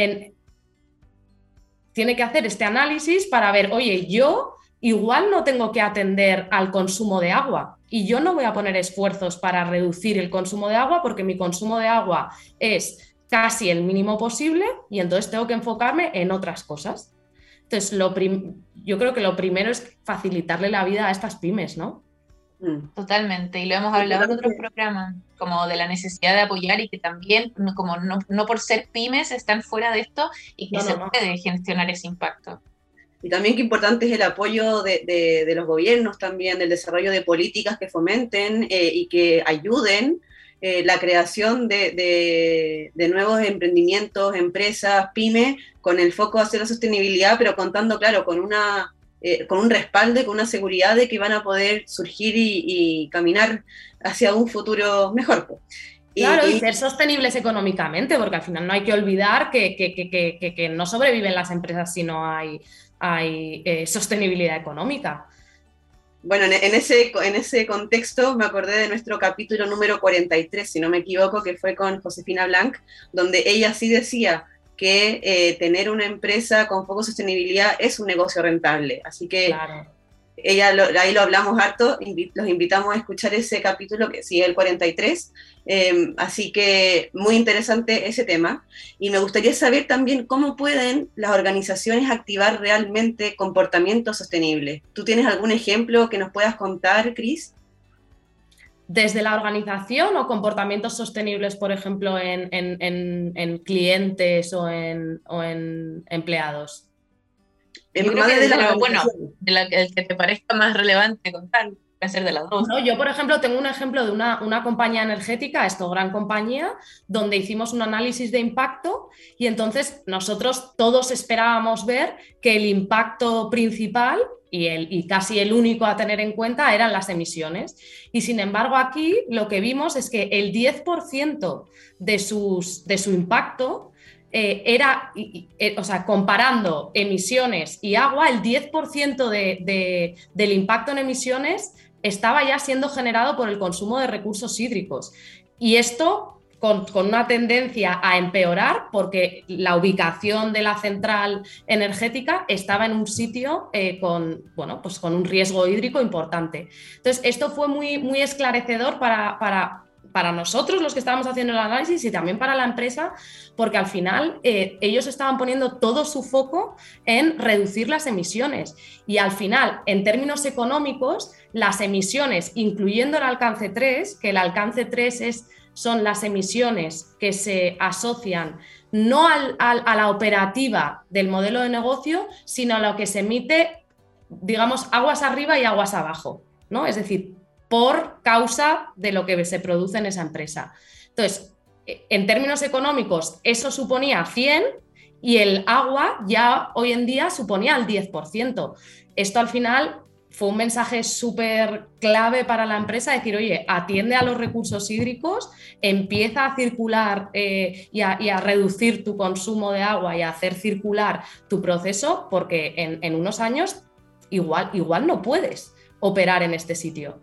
tiene que hacer este análisis para ver, oye, yo igual no tengo que atender al consumo de agua y yo no voy a poner esfuerzos para reducir el consumo de agua porque mi consumo de agua es casi el mínimo posible y entonces tengo que enfocarme en otras cosas. Entonces, lo yo creo que lo primero es facilitarle la vida a estas pymes, ¿no? Mm. Totalmente, y lo hemos hablado en otros programas, como de la necesidad de apoyar y que también, como no, por ser pymes, están fuera de esto y que se puede gestionar ese impacto. Y también qué importante es el apoyo de, los gobiernos también, del desarrollo de políticas que fomenten eh, y que ayuden eh, la creación de, nuevos emprendimientos, empresas, pymes, con el foco hacia la sostenibilidad, pero contando, claro, con una eh, con un respaldo, con una seguridad de que van a poder surgir y, caminar hacia un futuro mejor. Claro, y, ser sostenibles económicamente, porque al final no hay que olvidar que, que no sobreviven las empresas si no hay hay eh, sostenibilidad económica. Bueno, en, ese, en ese contexto me acordé de nuestro capítulo número 43, si no me equivoco, que fue con Josefina Blanc, donde ella sí decía que eh, tener una empresa con poco sostenibilidad es un negocio rentable. Así que ella ahí lo hablamos harto, los invitamos a escuchar ese capítulo que sigue el 43, em, así que muy interesante ese tema. Y me gustaría saber también cómo pueden las organizaciones activar realmente comportamiento sostenible. ¿Tú tienes algún ejemplo que nos puedas contar, Cris? Desde la organización o comportamientos sostenibles, por ejemplo, en, clientes o en empleados bueno, el que te parezca más relevante contar, puede ser de las dos. yo, por ejemplo, tengo un ejemplo de una, compañía energética, esto, gran compañía, donde hicimos un análisis de impacto y entonces nosotros todos esperábamos ver que el impacto principal y, el, y casi el único a tener en cuenta eran las emisiones. Y sin embargo, aquí lo que vimos es que el 10% de, sus, de su impacto eh, era, eh, o sea, comparando emisiones y agua, el 10% de, del impacto en emisiones estaba ya siendo generado por el consumo de recursos hídricos. Y esto con, una tendencia a empeorar porque la ubicación de la central energética estaba en un sitio eh, con, bueno, pues con un riesgo hídrico importante. Entonces, esto fue muy, muy esclarecedor para para nosotros los que estábamos haciendo el análisis y también para la empresa, porque al final eh, ellos estaban poniendo todo su foco en reducir las emisiones. Y al final, en términos económicos, las emisiones, incluyendo el alcance 3, que el alcance 3 es, son las emisiones que se asocian no a la operativa del modelo de negocio, sino a lo que se emite, digamos, aguas arriba y aguas abajo. ¿no? Es decir, por causa de lo que se produce en esa empresa. Entonces, en términos económicos, eso suponía 100 y el agua ya hoy en día suponía el 10%. Esto al final fue un mensaje súper clave para la empresa, decir, oye, atiende a los recursos hídricos, empieza a circular eh, y, a, reducir tu consumo de agua y a hacer circular tu proceso, porque en, unos años igual, igual no puedes operar en este sitio.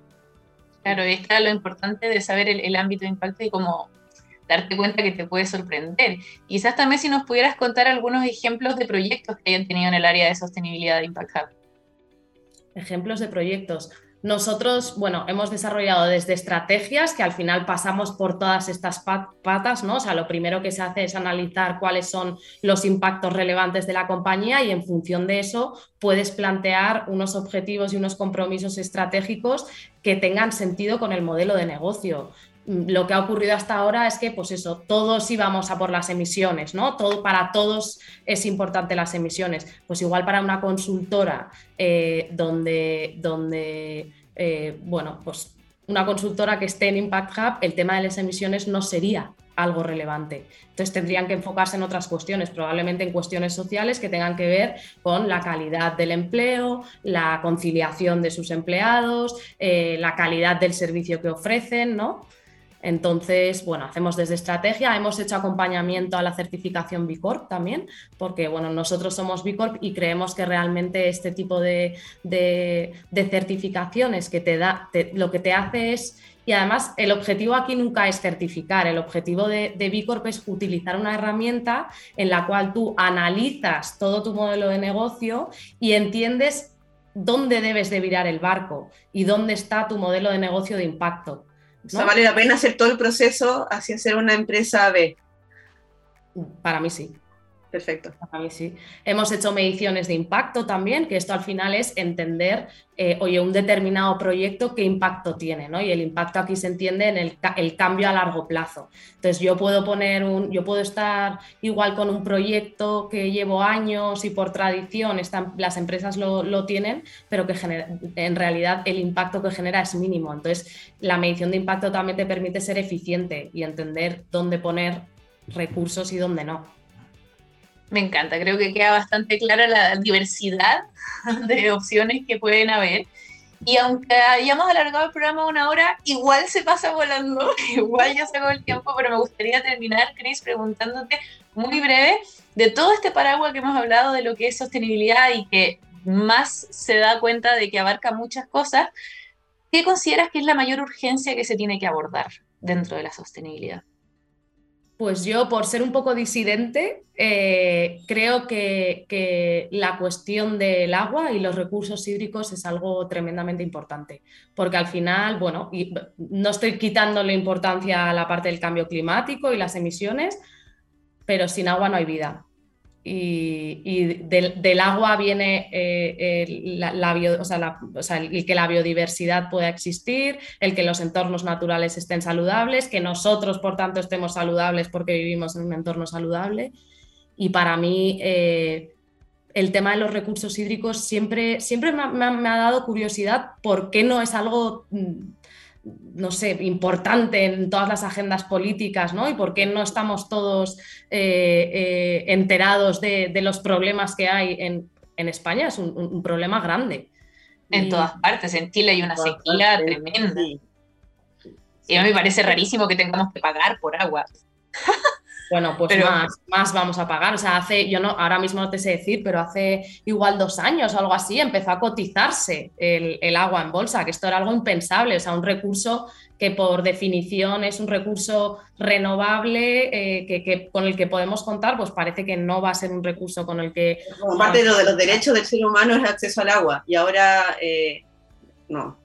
Claro, y está lo importante de saber el, ámbito de impacto y cómo darte cuenta que te puede sorprender. Quizás también si nos pudieras contar algunos ejemplos de proyectos que hayan tenido en el área de sostenibilidad de Impact. Ejemplos de proyectos. Nosotros, bueno, hemos desarrollado desde estrategias que al final pasamos por todas estas patas, ¿no? O sea, lo primero que se hace es analizar cuáles son los impactos relevantes de la compañía y en función de eso puedes plantear unos objetivos y unos compromisos estratégicos que tengan sentido con el modelo de negocio lo que ha ocurrido hasta ahora es que, pues eso, todos íbamos a por las emisiones, ¿no? Todo, para todos es importante las emisiones. Pues igual para una consultora eh, donde, donde eh, bueno, pues una consultora que esté en Impact Hub, el tema de las emisiones no sería algo relevante. Entonces tendrían que enfocarse en otras cuestiones, probablemente en cuestiones sociales que tengan que ver con la calidad del empleo, la conciliación de sus empleados, eh, la calidad del servicio que ofrecen, ¿no? Entonces, bueno, hacemos desde estrategia, hemos hecho acompañamiento a la certificación B Corp también, porque bueno, nosotros somos B Corp y creemos que realmente este tipo de, certificaciones que te da, lo que te hace es, y además el objetivo aquí nunca es certificar, el objetivo de, de B Corp es utilizar una herramienta en la cual tú analizas todo tu modelo de negocio y entiendes dónde debes de virar el barco y dónde está tu modelo de negocio de impacto. O sea, vale la pena hacer todo el proceso hacia ser una empresa B. Para mí sí. Perfecto. Mí sí. Hemos hecho mediciones de impacto también, que esto al final es entender, eh, oye, un determinado proyecto qué impacto tiene, ¿no? Y el impacto aquí se entiende en el, cambio a largo plazo. Entonces yo puedo poner un, yo puedo estar igual con un proyecto que llevo años y por tradición están, las empresas lo, tienen, pero que en realidad el impacto que genera es mínimo. Entonces la medición de impacto también te permite ser eficiente y entender dónde poner recursos y dónde no. Me encanta, creo que queda bastante clara la diversidad <laughs> de opciones que pueden haber. Y aunque hayamos alargado el programa una hora, igual se pasa volando, <laughs> igual ya se acabó el tiempo, pero me gustaría terminar, Chris, preguntándote muy breve de todo este paraguas que hemos hablado de lo que es sostenibilidad y que más se da cuenta de que abarca muchas cosas. ¿Qué consideras que es la mayor urgencia que se tiene que abordar dentro de la sostenibilidad? Pues yo, por ser un poco disidente, eh, creo que, la cuestión del agua y los recursos hídricos es algo tremendamente importante, porque al final, bueno, no estoy quitándole importancia a la parte del cambio climático y las emisiones, pero sin agua no hay vida y, del, agua viene eh, el, que la biodiversidad pueda existir, el que los entornos naturales estén saludables, que nosotros, por tanto, estemos saludables porque vivimos en un entorno saludable. Y para mí, eh, el tema de los recursos hídricos siempre, siempre me, me, ha dado curiosidad por qué no es algo mm, no sé, importante en todas las agendas políticas, ¿no? Y por qué no estamos todos eh, eh, enterados de, los problemas que hay en, España. Es un, problema grande. En todas partes, en Chile hay una sequía tremenda. Y a mí me parece rarísimo que tengamos que pagar por agua. Bueno, pues más, más vamos a pagar. O sea, hace, yo no, ahora mismo no te sé decir, pero hace igual dos años o algo así empezó a cotizarse el, agua en bolsa, que esto era algo impensable, o sea, un recurso que por definición es un recurso renovable eh, que, con el que podemos contar, pues parece que no va a ser un recurso con el que... Como parte de, los derechos del ser humano es el acceso al agua y ahora eh, no.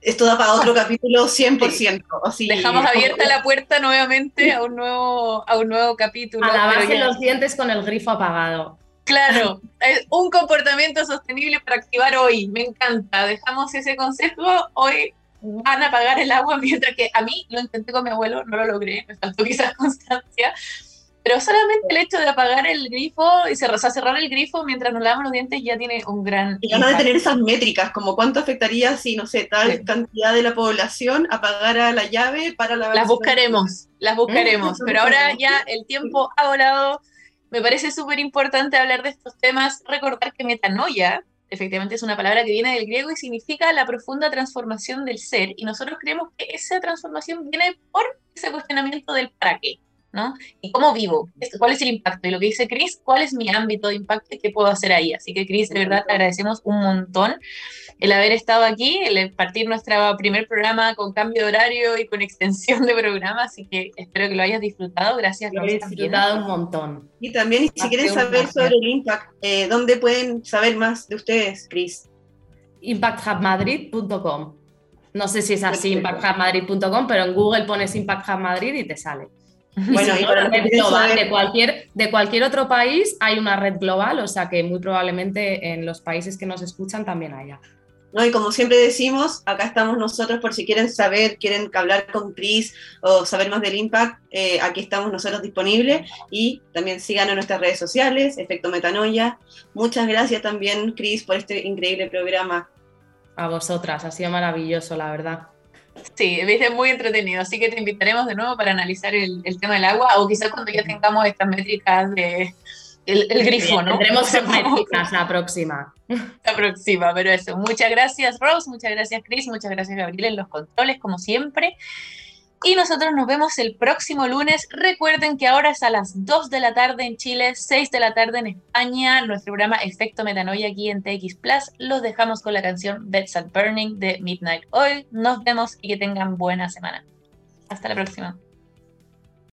Esto da para otro capítulo 100%. Dejamos abierta la puerta nuevamente a un nuevo, a un nuevo capítulo. A lavarse los dientes con el grifo apagado. Claro, <laughs> es un comportamiento sostenible para activar hoy. Me encanta. Dejamos ese consejo. Hoy van a apagar el agua, <laughs> mientras que a mí lo intenté con mi abuelo, no lo logré, me faltó quizás constancia. Pero solamente el hecho de apagar el grifo y cerrar, el grifo mientras nos lavamos los dientes ya tiene un gran. Y van de tener esas métricas, como cuánto afectaría si, no sé, tal cantidad de la población apagara la llave para lavar. Las buscaremos, las buscaremos. Pero ahora ya el tiempo ha volado. Me parece súper importante hablar de estos temas. Recordar que metanoia efectivamente es una palabra que viene del griego y significa la profunda transformación del ser. Y nosotros creemos que esa transformación viene por ese cuestionamiento del para qué. ¿No? ¿Y cómo vivo? ¿Cuál es el impacto? Y lo que dice Cris, ¿cuál es mi ámbito de impacto y qué puedo hacer ahí? Así que Cris, de verdad te agradecemos un montón el haber estado aquí, el partir nuestro primer programa con cambio de horario y con extensión de programa, así que espero que lo hayas disfrutado. Gracias. Lo he disfrutado un montón. Y también, si quieren saber sobre el Impact, eh, ¿dónde pueden saber más de ustedes, Cris? impacthubmadrid.com. No sé si es así, impacthubmadrid.com, pero en Google pones Impact Hub Madrid y te sale. Bueno, y para red global de cualquier, de cualquier otro país hay una red global, o sea que muy probablemente en los países que nos escuchan también haya. ¿No? Y como siempre decimos, acá estamos nosotros por si quieren saber, quieren hablar con Cris o saber más del Impact, eh, aquí estamos nosotros disponibles y también sigan en nuestras redes sociales, Efecto Metanoia. Muchas gracias también, Cris, por este increíble programa. A vosotras, ha sido maravilloso, la verdad. Sí, viste muy entretenido, así que te invitaremos de nuevo para analizar el, tema del agua o quizás cuando ya tengamos estas métricas de el, grifo, ¿no? Tendremos <laughs> <laughs> métricas la próxima. La próxima, pero eso. Muchas gracias Rose, muchas gracias Chris, muchas gracias Gabriel en los controles como siempre. Y nosotros nos vemos el próximo lunes. Recuerden que ahora es a las 2 de la tarde en Chile, 6 de la tarde en España. Nuestro programa Efecto Metanoia aquí en TX Plus. Los dejamos con la canción Beds at Burning de Midnight Oil. Nos vemos y que tengan buena semana. Hasta la próxima.